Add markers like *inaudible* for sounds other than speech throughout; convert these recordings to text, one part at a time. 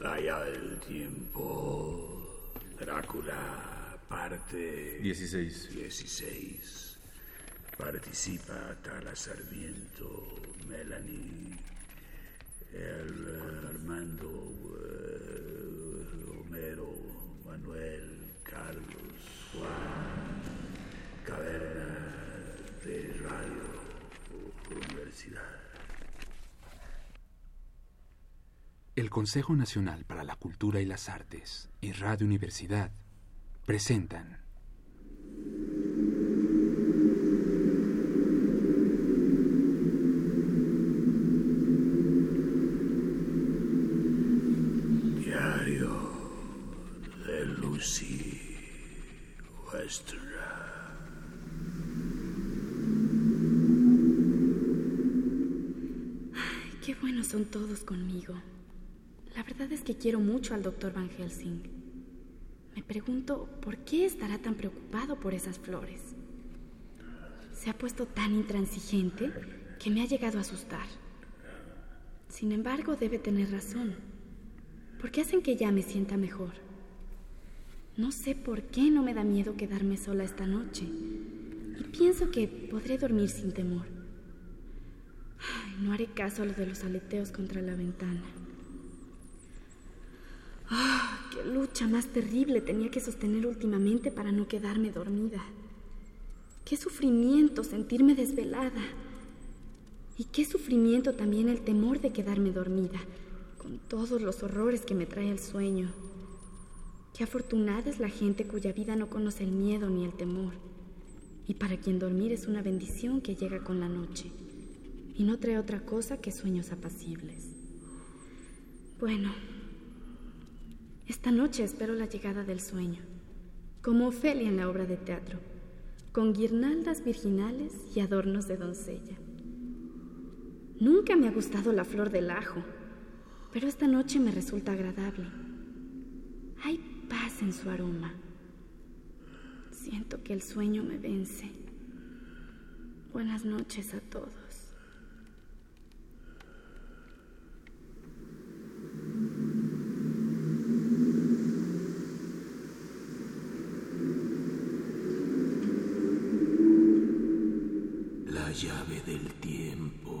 La llave del tiempo. Drácula, parte 16. 16. Participa Tala Sarmiento, Melanie, el eh, Armando, eh, Homero, Manuel, Carlos, Juan, Caverna de Radio Universidad. El Consejo Nacional para la Cultura y las Artes y Radio Universidad presentan Diario de Lucy Westerra. Qué buenos son todos conmigo. Verdad es que quiero mucho al doctor Van Helsing. Me pregunto por qué estará tan preocupado por esas flores. Se ha puesto tan intransigente que me ha llegado a asustar. Sin embargo, debe tener razón. ¿Por qué hacen que ya me sienta mejor? No sé por qué no me da miedo quedarme sola esta noche. Y pienso que podré dormir sin temor. Ay, no haré caso a lo de los aleteos contra la ventana. *gasps* ¡Qué lucha más terrible tenía que sostener últimamente para no quedarme dormida! ¡Qué sufrimiento sentirme desvelada! Y qué sufrimiento también el temor de quedarme dormida, con todos los horrores que me trae el sueño. Qué afortunada es la gente cuya vida no conoce el miedo ni el temor, y para quien dormir es una bendición que llega con la noche, y no trae otra cosa que sueños apacibles. Bueno, esta noche espero la llegada del sueño, como Ofelia en la obra de teatro, con guirnaldas virginales y adornos de doncella. Nunca me ha gustado la flor del ajo, pero esta noche me resulta agradable. Hay paz en su aroma. Siento que el sueño me vence. Buenas noches a todos. La llave del tiempo.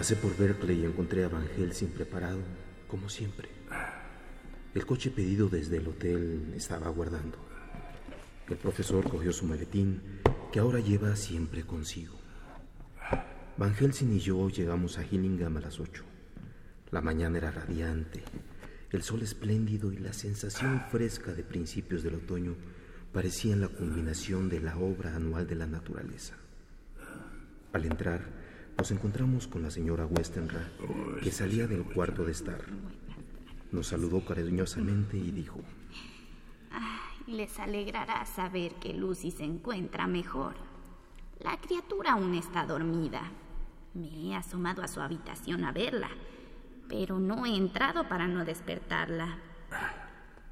Pasé por Berkeley y encontré a Van Helsing preparado, como siempre. El coche pedido desde el hotel estaba aguardando. El profesor cogió su maletín, que ahora lleva siempre consigo. Van Helsing y yo llegamos a Hillingham a las ocho. La mañana era radiante, el sol espléndido y la sensación fresca de principios del otoño parecían la culminación de la obra anual de la naturaleza. Al entrar, nos encontramos con la señora Westenra, que salía del cuarto de estar. Nos saludó cariñosamente y dijo, Ay, les alegrará saber que Lucy se encuentra mejor. La criatura aún está dormida. Me he asomado a su habitación a verla, pero no he entrado para no despertarla.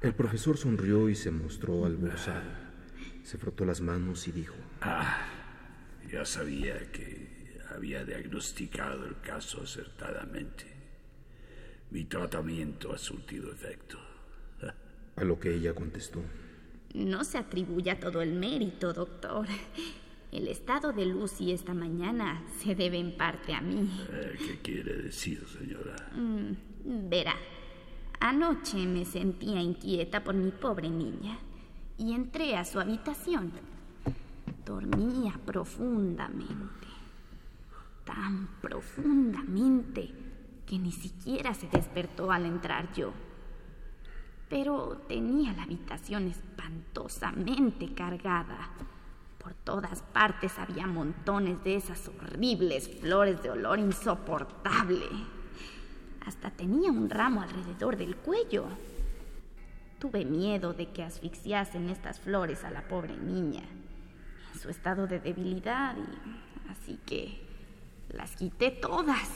El profesor sonrió y se mostró alborozado. Se frotó las manos y dijo, Ah, ya sabía que había diagnosticado el caso acertadamente. Mi tratamiento ha surtido efecto. A lo que ella contestó. No se atribuya todo el mérito, doctor. El estado de Lucy esta mañana se debe en parte a mí. Eh, ¿Qué quiere decir, señora? Mm, verá, anoche me sentía inquieta por mi pobre niña y entré a su habitación. Dormía profundamente, tan profundamente que ni siquiera se despertó al entrar yo. Pero tenía la habitación espantosamente cargada. Por todas partes había montones de esas horribles flores de olor insoportable. Hasta tenía un ramo alrededor del cuello. Tuve miedo de que asfixiasen estas flores a la pobre niña en su estado de debilidad y así que las quité todas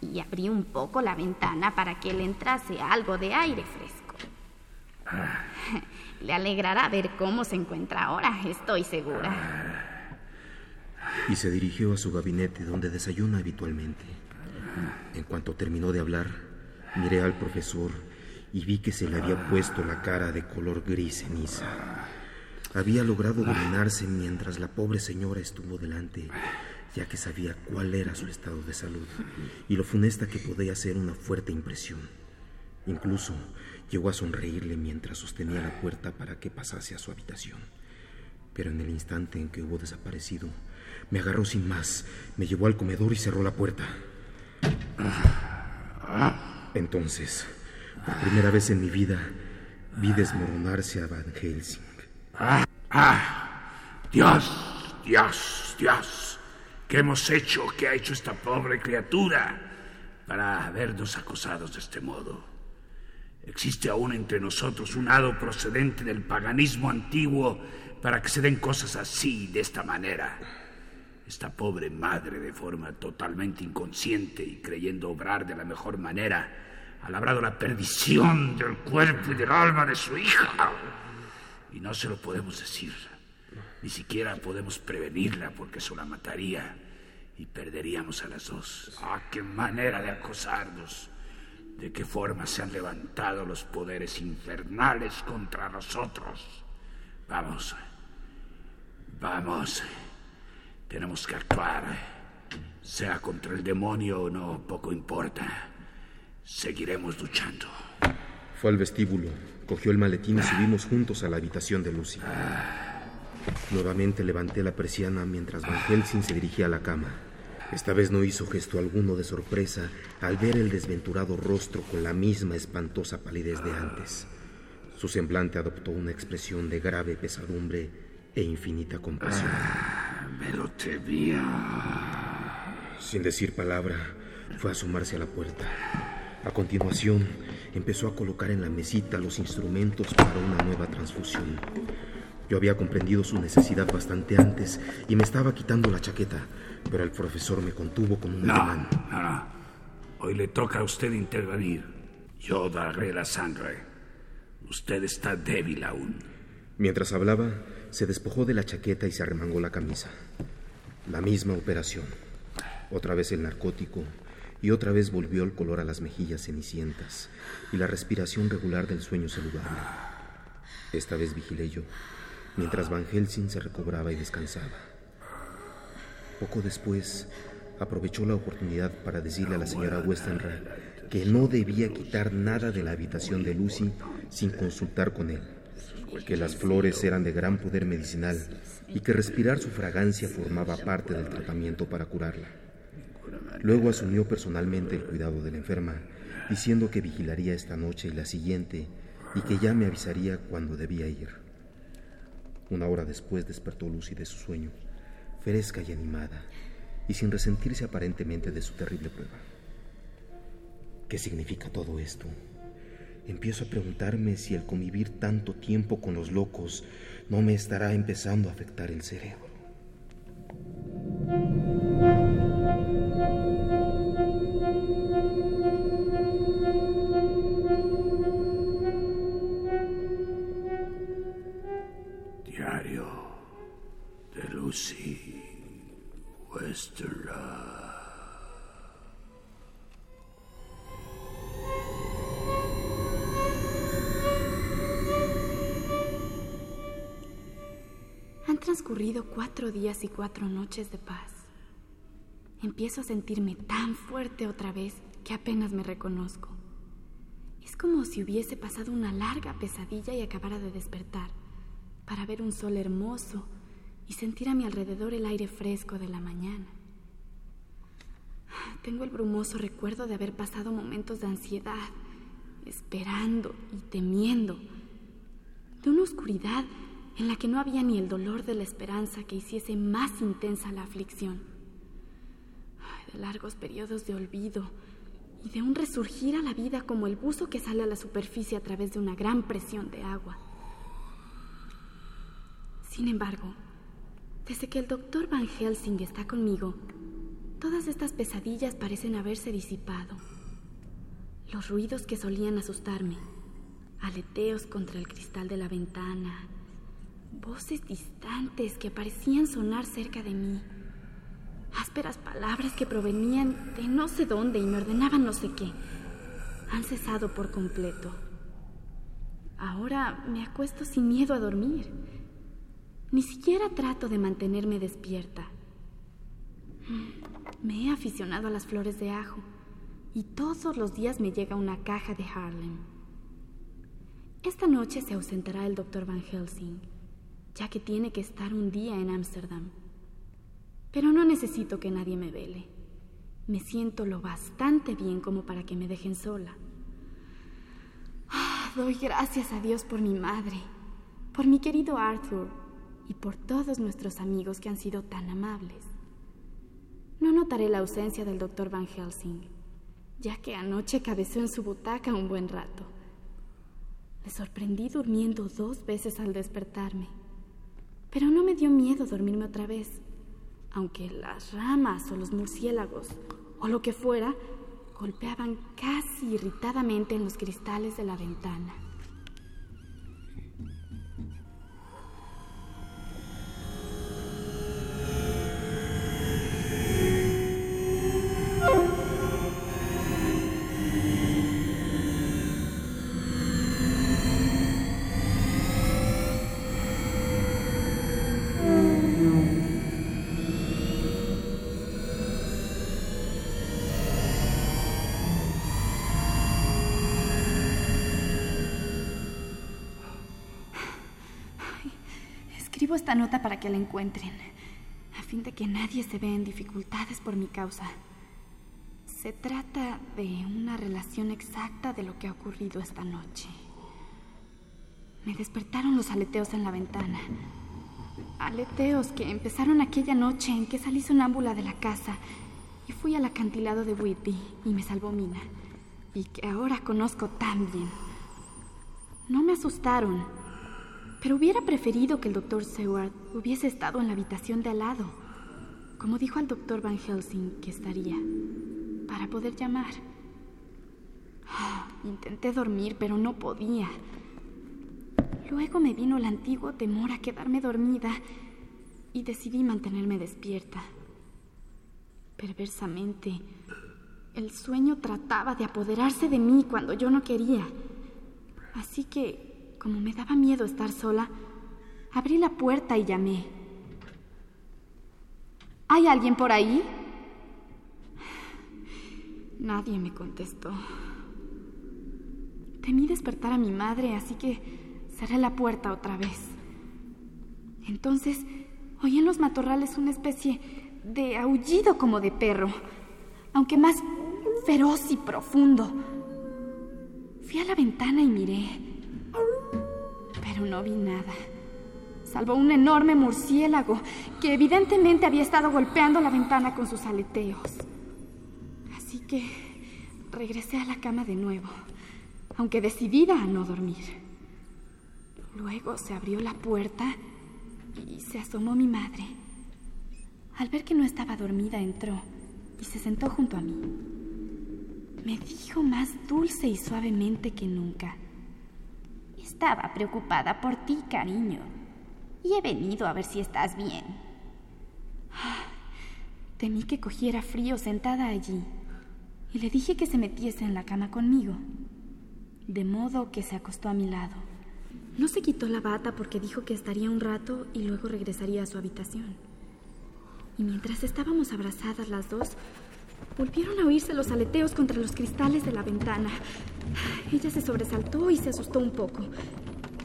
y abrí un poco la ventana para que le entrase algo de aire fresco. *laughs* Le alegrará ver cómo se encuentra ahora, estoy segura. Y se dirigió a su gabinete donde desayuna habitualmente. En cuanto terminó de hablar, miré al profesor y vi que se le había puesto la cara de color gris ceniza. Había logrado dominarse mientras la pobre señora estuvo delante, ya que sabía cuál era su estado de salud y lo funesta que podía ser una fuerte impresión. Incluso llegó a sonreírle mientras sostenía la puerta para que pasase a su habitación. Pero en el instante en que hubo desaparecido, me agarró sin más, me llevó al comedor y cerró la puerta. Entonces, por primera vez en mi vida, vi desmoronarse a Van Helsing. ¡Ah! Dios, Dios, Dios. ¿Qué hemos hecho? ¿Qué ha hecho esta pobre criatura para habernos acosados de este modo? Existe aún entre nosotros un hado procedente del paganismo antiguo para que se den cosas así, de esta manera. Esta pobre madre, de forma totalmente inconsciente y creyendo obrar de la mejor manera, ha labrado la perdición del cuerpo y del alma de su hija. Y no se lo podemos decir. Ni siquiera podemos prevenirla porque eso la mataría y perderíamos a las dos. ¡Ah, qué manera de acosarnos! ¿De qué forma se han levantado los poderes infernales contra nosotros? Vamos. Vamos. Tenemos que actuar. Sea contra el demonio o no, poco importa. Seguiremos luchando. Fue al vestíbulo, cogió el maletín y subimos juntos a la habitación de Lucy. Nuevamente levanté la persiana mientras Van Helsing se dirigía a la cama. Esta vez no hizo gesto alguno de sorpresa al ver el desventurado rostro con la misma espantosa palidez de antes. Su semblante adoptó una expresión de grave pesadumbre e infinita compasión. Me lo temía. Sin decir palabra, fue a asomarse a la puerta. A continuación, empezó a colocar en la mesita los instrumentos para una nueva transfusión. Yo había comprendido su necesidad bastante antes y me estaba quitando la chaqueta, pero el profesor me contuvo con un No, no, no. Hoy le toca a usted intervenir. Yo daré la sangre. Usted está débil aún. Mientras hablaba, se despojó de la chaqueta y se arremangó la camisa. La misma operación. Otra vez el narcótico y otra vez volvió el color a las mejillas cenicientas y la respiración regular del sueño saludable. Esta vez vigilé yo, mientras Van Helsing se recobraba y descansaba. Poco después, aprovechó la oportunidad para decirle a la señora Westenra que no debía quitar nada de la habitación de Lucy sin consultar con él, que las flores eran de gran poder medicinal y que respirar su fragancia formaba parte del tratamiento para curarla. Luego asumió personalmente el cuidado de la enferma, diciendo que vigilaría esta noche y la siguiente y que ya me avisaría cuando debía ir. Una hora después despertó Lucy de su sueño, fresca y animada, y sin resentirse aparentemente de su terrible prueba. ¿Qué significa todo esto? Empiezo a preguntarme si el convivir tanto tiempo con los locos no me estará empezando a afectar el cerebro. Transcurrido cuatro días y cuatro noches de paz. Empiezo a sentirme tan fuerte otra vez que apenas me reconozco. Es como si hubiese pasado una larga pesadilla y acabara de despertar para ver un sol hermoso y sentir a mi alrededor el aire fresco de la mañana. Tengo el brumoso recuerdo de haber pasado momentos de ansiedad, esperando y temiendo, de una oscuridad en la que no había ni el dolor de la esperanza que hiciese más intensa la aflicción, de largos periodos de olvido y de un resurgir a la vida como el buzo que sale a la superficie a través de una gran presión de agua. Sin embargo, desde que el doctor Van Helsing está conmigo, todas estas pesadillas parecen haberse disipado. Los ruidos que solían asustarme, aleteos contra el cristal de la ventana, voces distantes que parecían sonar cerca de mí, ásperas palabras que provenían de no sé dónde y me ordenaban no sé qué, han cesado por completo. Ahora me acuesto sin miedo a dormir. Ni siquiera trato de mantenerme despierta. Me he aficionado a las flores de ajo y todos los días me llega una caja de Harlem. Esta noche se ausentará el doctor Van Helsing, ya que tiene que estar un día en Ámsterdam. Pero no necesito que nadie me vele. Me siento lo bastante bien como para que me dejen sola. Ah, doy gracias a Dios por mi madre, por mi querido Arthur y por todos nuestros amigos que han sido tan amables. No notaré la ausencia del doctor Van Helsing ya que anoche cabeceó en su butaca un buen rato. Me sorprendí durmiendo dos veces al despertarme, pero no me dio miedo dormirme otra vez, aunque las ramas o los murciélagos o lo que fuera golpeaban casi irritadamente en los cristales de la ventana. Escribo esta nota para que la encuentren, a fin de que nadie se vea en dificultades por mi causa. Se trata de una relación exacta de lo que ha ocurrido esta noche. Me despertaron los aleteos en la ventana. Aleteos que empezaron aquella noche en que salí sonámbula de la casa y fui al acantilado de Whitby y me salvó Mina, y que ahora conozco tan bien. No me asustaron, pero hubiera preferido que el doctor Seward hubiese estado en la habitación de al lado, como dijo al doctor Van Helsing que estaría, para poder llamar. *sighs* Intenté dormir, pero no podía. Luego me vino el antiguo temor a quedarme dormida y decidí mantenerme despierta. Perversamente, el sueño trataba de apoderarse de mí cuando yo no quería. Así que como me daba miedo estar sola, abrí la puerta y llamé. ¿Hay alguien por ahí? Nadie me contestó. Temí despertar a mi madre, así que cerré la puerta otra vez. Entonces oí en los matorrales una especie de aullido como de perro, aunque más feroz y profundo. Fui a la ventana y miré pero no vi nada, salvo un enorme murciélago que evidentemente había estado golpeando la ventana con sus aleteos. Así que regresé a la cama de nuevo, aunque decidida a no dormir. Luego se abrió la puerta y se asomó mi madre. Al ver que no estaba dormida, entró y se sentó junto a mí. Me dijo más dulce y suavemente que nunca. Estaba preocupada por ti, cariño. Y he venido a ver si estás bien. Temí que cogiera frío sentada allí y le dije que se metiese en la cama conmigo, de modo que se acostó a mi lado No se quitó la bata porque dijo que estaría un rato y luego regresaría a su habitación. Y mientras estábamos abrazadas las dos, volvieron a oírse los aleteos contra los cristales de la ventana. Ella se sobresaltó y se asustó un poco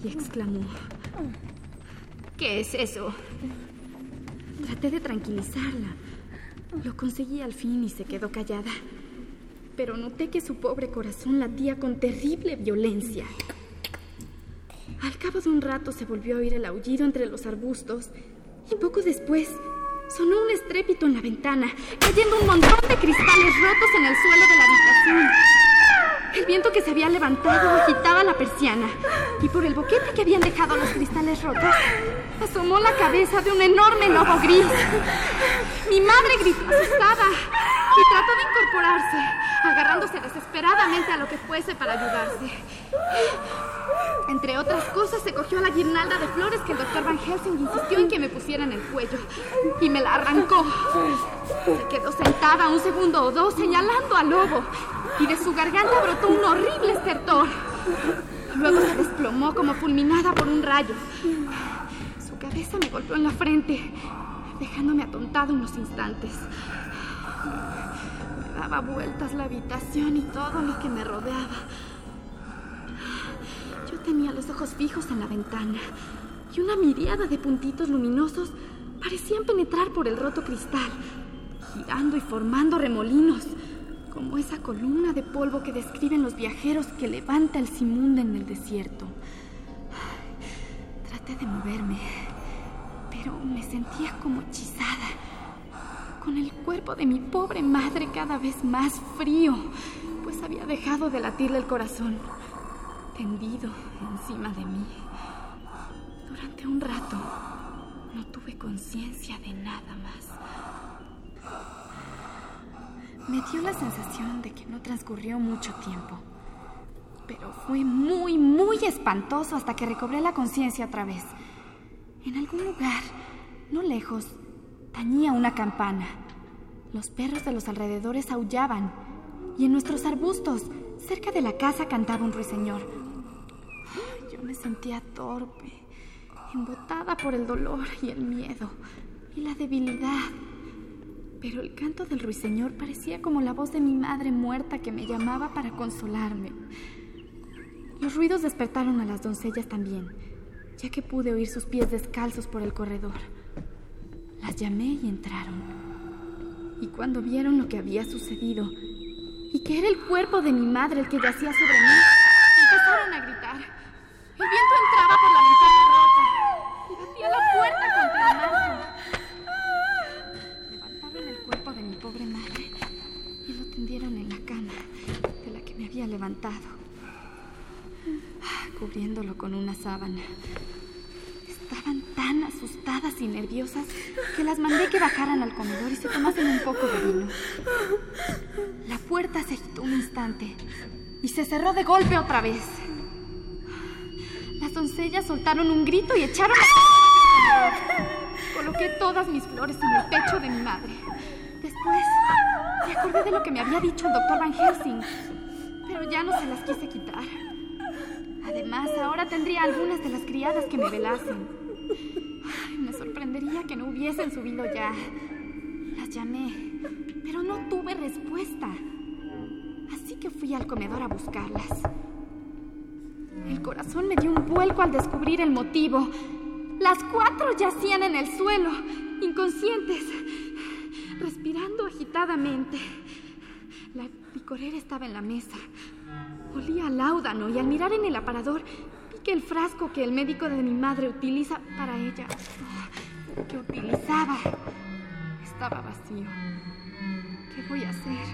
y exclamó. ¿Qué es eso? Traté de tranquilizarla. Lo conseguí al fin y se quedó callada. Pero noté que su pobre corazón latía con terrible violencia. Al cabo de un rato se volvió a oír el aullido entre los arbustos y poco después sonó un estrépito en la ventana, cayendo un montón de cristales rotos en el suelo de la habitación. El viento que se había levantado agitaba la persiana y por el boquete que habían dejado los cristales rotos asomó la cabeza de un enorme lobo gris. Mi madre gritó asustada y trató de incorporarse, agarrándose desesperadamente a lo que fuese para ayudarse. Entre otras cosas, se cogió la guirnalda de flores que el doctor Van Helsing insistió en que me pusiera en el cuello y me la arrancó. Se quedó sentada un segundo o dos señalando al lobo y de su garganta brotó un horrible estertor. Luego se desplomó como fulminada por un rayo. Su cabeza me golpeó en la frente, dejándome atontado unos instantes. Me daba vueltas la habitación y todo lo que me rodeaba. Tenía los ojos fijos en la ventana y una miriada de puntitos luminosos parecían penetrar por el roto cristal, girando y formando remolinos, como esa columna de polvo que describen los viajeros que levanta el Simunda en el desierto. Traté de moverme, pero me sentía como hechizada, con el cuerpo de mi pobre madre cada vez más frío, pues había dejado de latirle el corazón, tendido encima de mí. Durante un rato no tuve conciencia de nada más. Me dio la sensación de que no transcurrió mucho tiempo. Pero fue muy, muy espantoso hasta que recobré la conciencia otra vez. En algún lugar, no lejos, tañía una campana. Los perros de los alrededores aullaban y en nuestros arbustos, cerca de la casa, cantaba un ruiseñor. Me sentía torpe, embotada por el dolor y el miedo y la debilidad. Pero el canto del ruiseñor parecía como la voz de mi madre muerta que me llamaba para consolarme. Los ruidos despertaron a las doncellas también, ya que pude oír sus pies descalzos por el corredor. Las llamé y entraron. Y cuando vieron lo que había sucedido, y que era el cuerpo de mi madre el que yacía sobre mí, empezaron a gritar. Viento entraba por la ventana rota y batía la puerta contra el. Levantaron el cuerpo de mi pobre madre y lo tendieron en la cama de la que me había levantado, cubriéndolo con una sábana. Estaban tan asustadas y nerviosas que las mandé que bajaran al comedor y se tomasen un poco de vino. La puerta se agitó un instante y se cerró de golpe otra vez. Las doncellas soltaron un grito y echaron a... Coloqué todas mis flores en el pecho de mi madre. Después me acordé de lo que me había dicho el doctor Van Helsing, pero ya no se las quise quitar. Además, ahora tendría algunas de las criadas que me velasen. Ay, me sorprendería que no hubiesen subido ya. Las llamé, pero no tuve respuesta. Así que fui al comedor a buscarlas. El corazón me dio un vuelco al descubrir el motivo. Las cuatro yacían en el suelo, inconscientes, respirando agitadamente. La picorera estaba en la mesa. Olía a láudano y al mirar en el aparador vi que el frasco que el médico de mi madre utiliza para ella, que utilizaba, estaba vacío. ¿Qué voy a hacer?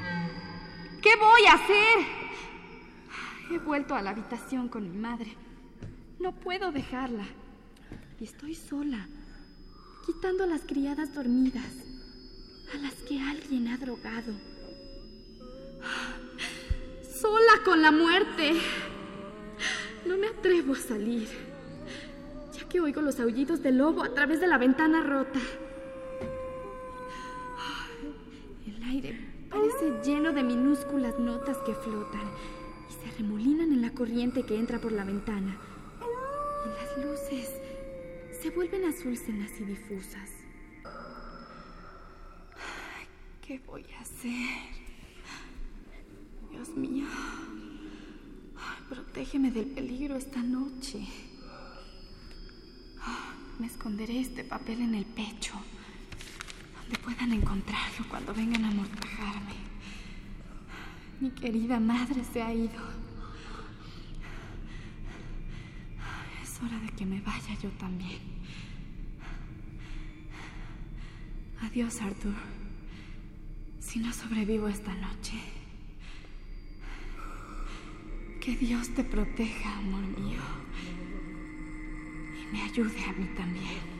¿Qué voy a hacer? He vuelto a la habitación con mi madre. No puedo dejarla. Y estoy sola, quitando a las criadas dormidas, a las que alguien ha drogado. Sola con la muerte. No me atrevo a salir, ya que oigo los aullidos del lobo a través de la ventana rota. El aire parece lleno de minúsculas notas que flotan remolinan en la corriente que entra por la ventana. Y las luces se vuelven azulcenas y difusas. ¿Qué voy a hacer? Dios mío. Protégeme del peligro esta noche. Me esconderé este papel en el pecho, donde puedan encontrarlo cuando vengan a amortajarme. Mi querida madre se ha ido. Es hora de que me vaya yo también. Adiós, Arthur. Si no sobrevivo esta noche. Que Dios te proteja, amor mío. Y me ayude a mí también.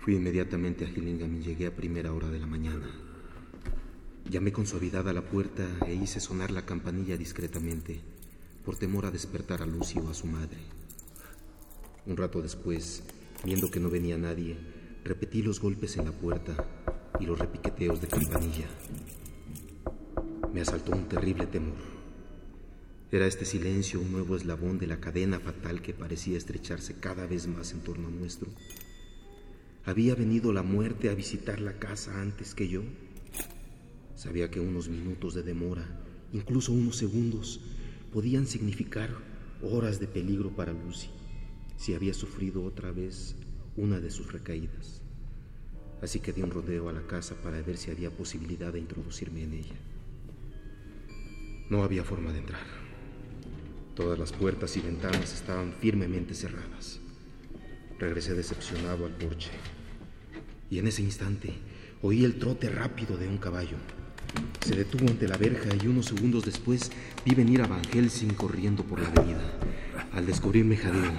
Fui inmediatamente a Gillingham y llegué a primera hora de la mañana. Llamé con suavidad a la puerta e hice sonar la campanilla discretamente, por temor a despertar a Lucy o a su madre. Un rato después, viendo que no venía nadie, repetí los golpes en la puerta y los repiqueteos de campanilla. Me asaltó un terrible temor. Era este silencio un nuevo eslabón de la cadena fatal que parecía estrecharse cada vez más en torno nuestro. ¿Había venido la muerte a visitar la casa antes que yo? Sabía que unos minutos de demora, incluso unos segundos, podían significar horas de peligro para Lucy si había sufrido otra vez una de sus recaídas. Así que di un rodeo a la casa para ver si había posibilidad de introducirme en ella. No había forma de entrar. Todas las puertas y ventanas estaban firmemente cerradas. Regresé decepcionado al porche. Y en ese instante oí el trote rápido de un caballo. Se detuvo ante la verja y unos segundos después vi venir a Van Helsing corriendo por la avenida. Al descubrirme jadeo.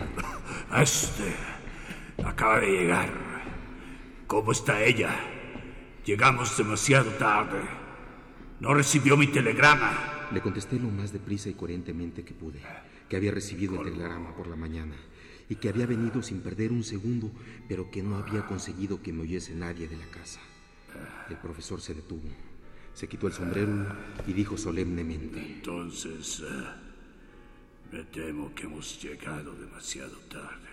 *laughs* Este acaba de llegar. ¿Cómo está ella? Llegamos demasiado tarde. No recibió mi telegrama. Le contesté lo más deprisa y coherentemente que pude, que había recibido el telegrama por la mañana y que había venido sin perder un segundo, pero que no había conseguido que me oyese nadie de la casa. El profesor se detuvo, se quitó el sombrero y dijo solemnemente. Entonces, eh, me temo que hemos llegado demasiado tarde.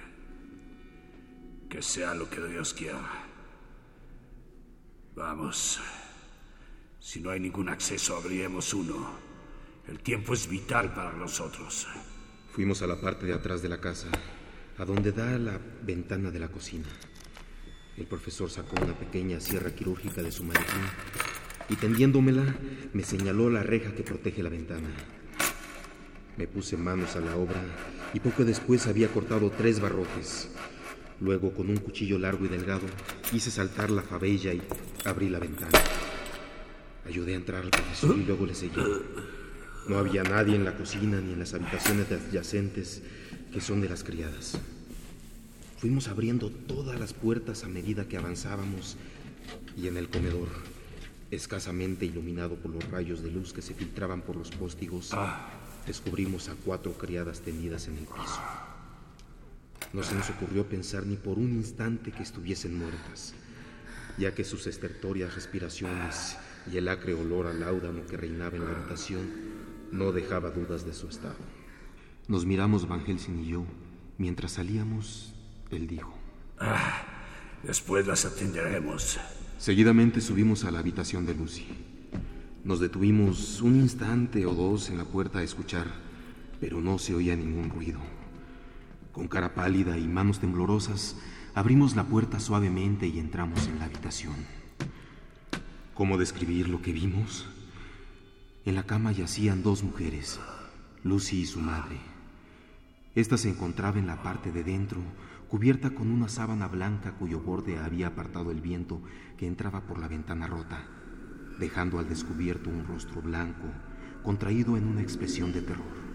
Que sea lo que Dios quiera. Vamos. Si no hay ningún acceso, abriremos uno. El tiempo es vital para nosotros. Fuimos a la parte de atrás de la casa a donde da la ventana de la cocina. El profesor sacó una pequeña sierra quirúrgica de su maletín y tendiéndomela me señaló la reja que protege la ventana. Me puse manos a la obra y poco después había cortado tres barrotes. Luego, con un cuchillo largo y delgado, hice saltar la fabella y abrí la ventana. Ayudé a entrar al profesor y luego le seguí. No había nadie en la cocina ni en las habitaciones adyacentes que son de las criadas. Fuimos abriendo todas las puertas a medida que avanzábamos y en el comedor, escasamente iluminado por los rayos de luz que se filtraban por los póstigos, ah. descubrimos a cuatro criadas tendidas en el piso. No se nos ocurrió pensar ni por un instante que estuviesen muertas, ya que sus estertorias respiraciones y el acre olor al láudano que reinaba en la habitación no dejaba dudas de su estado. Nos miramos Van Helsing y yo. Mientras salíamos, él dijo. Ah, después las atenderemos. Seguidamente subimos a la habitación de Lucy. Nos detuvimos un instante o dos en la puerta a escuchar, pero no se oía ningún ruido. Con cara pálida y manos temblorosas, abrimos la puerta suavemente y entramos en la habitación. ¿Cómo describir lo que vimos? En la cama yacían dos mujeres, Lucy y su madre. Esta se encontraba en la parte de dentro, cubierta con una sábana blanca cuyo borde había apartado el viento que entraba por la ventana rota, dejando al descubierto un rostro blanco, contraído en una expresión de terror.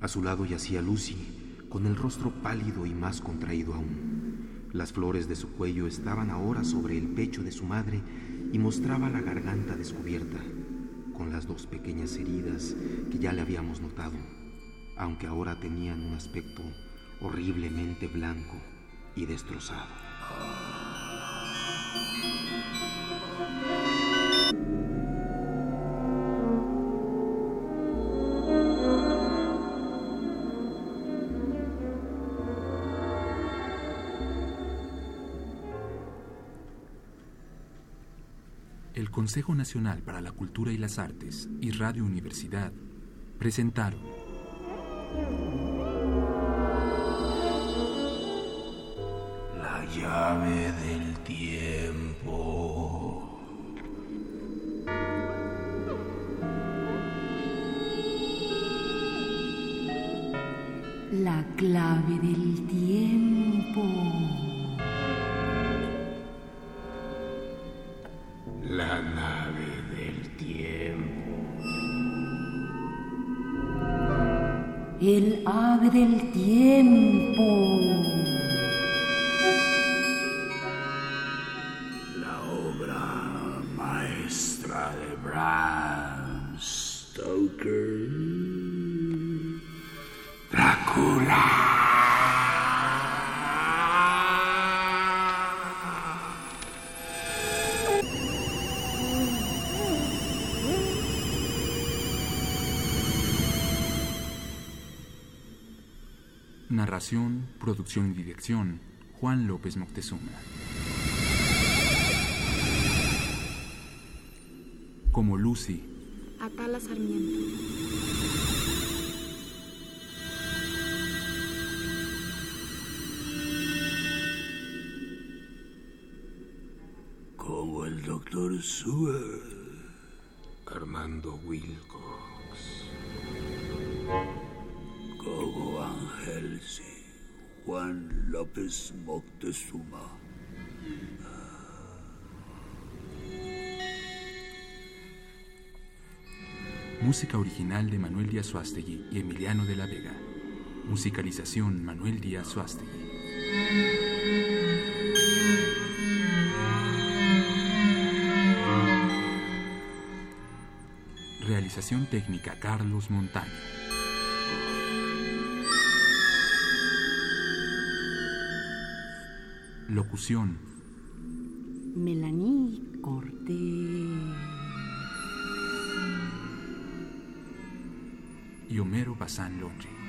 A su lado yacía Lucy, con el rostro pálido y más contraído aún. Las flores de su cuello estaban ahora sobre el pecho de su madre y mostraba la garganta descubierta, con las dos pequeñas heridas que ya le habíamos notado, aunque ahora tenían un aspecto horriblemente blanco y destrozado. El Consejo Nacional para la Cultura y las Artes y Radio Universidad presentaron La llave del tiempo. La clave del tiempo. El ave del tiempo. Narración, producción y dirección, Juan López Moctezuma. Como Lucy, Atala Sarmiento. Como el doctor Sewell. Armando Wilcox. Juan López Moctezuma. música original de Manuel Díaz Suástegui y Emiliano de la Vega. Musicalización Manuel Díaz Suástegui. Realización técnica Carlos Montaño. Locución Melanie Cortés. y Homero Bazán Londri.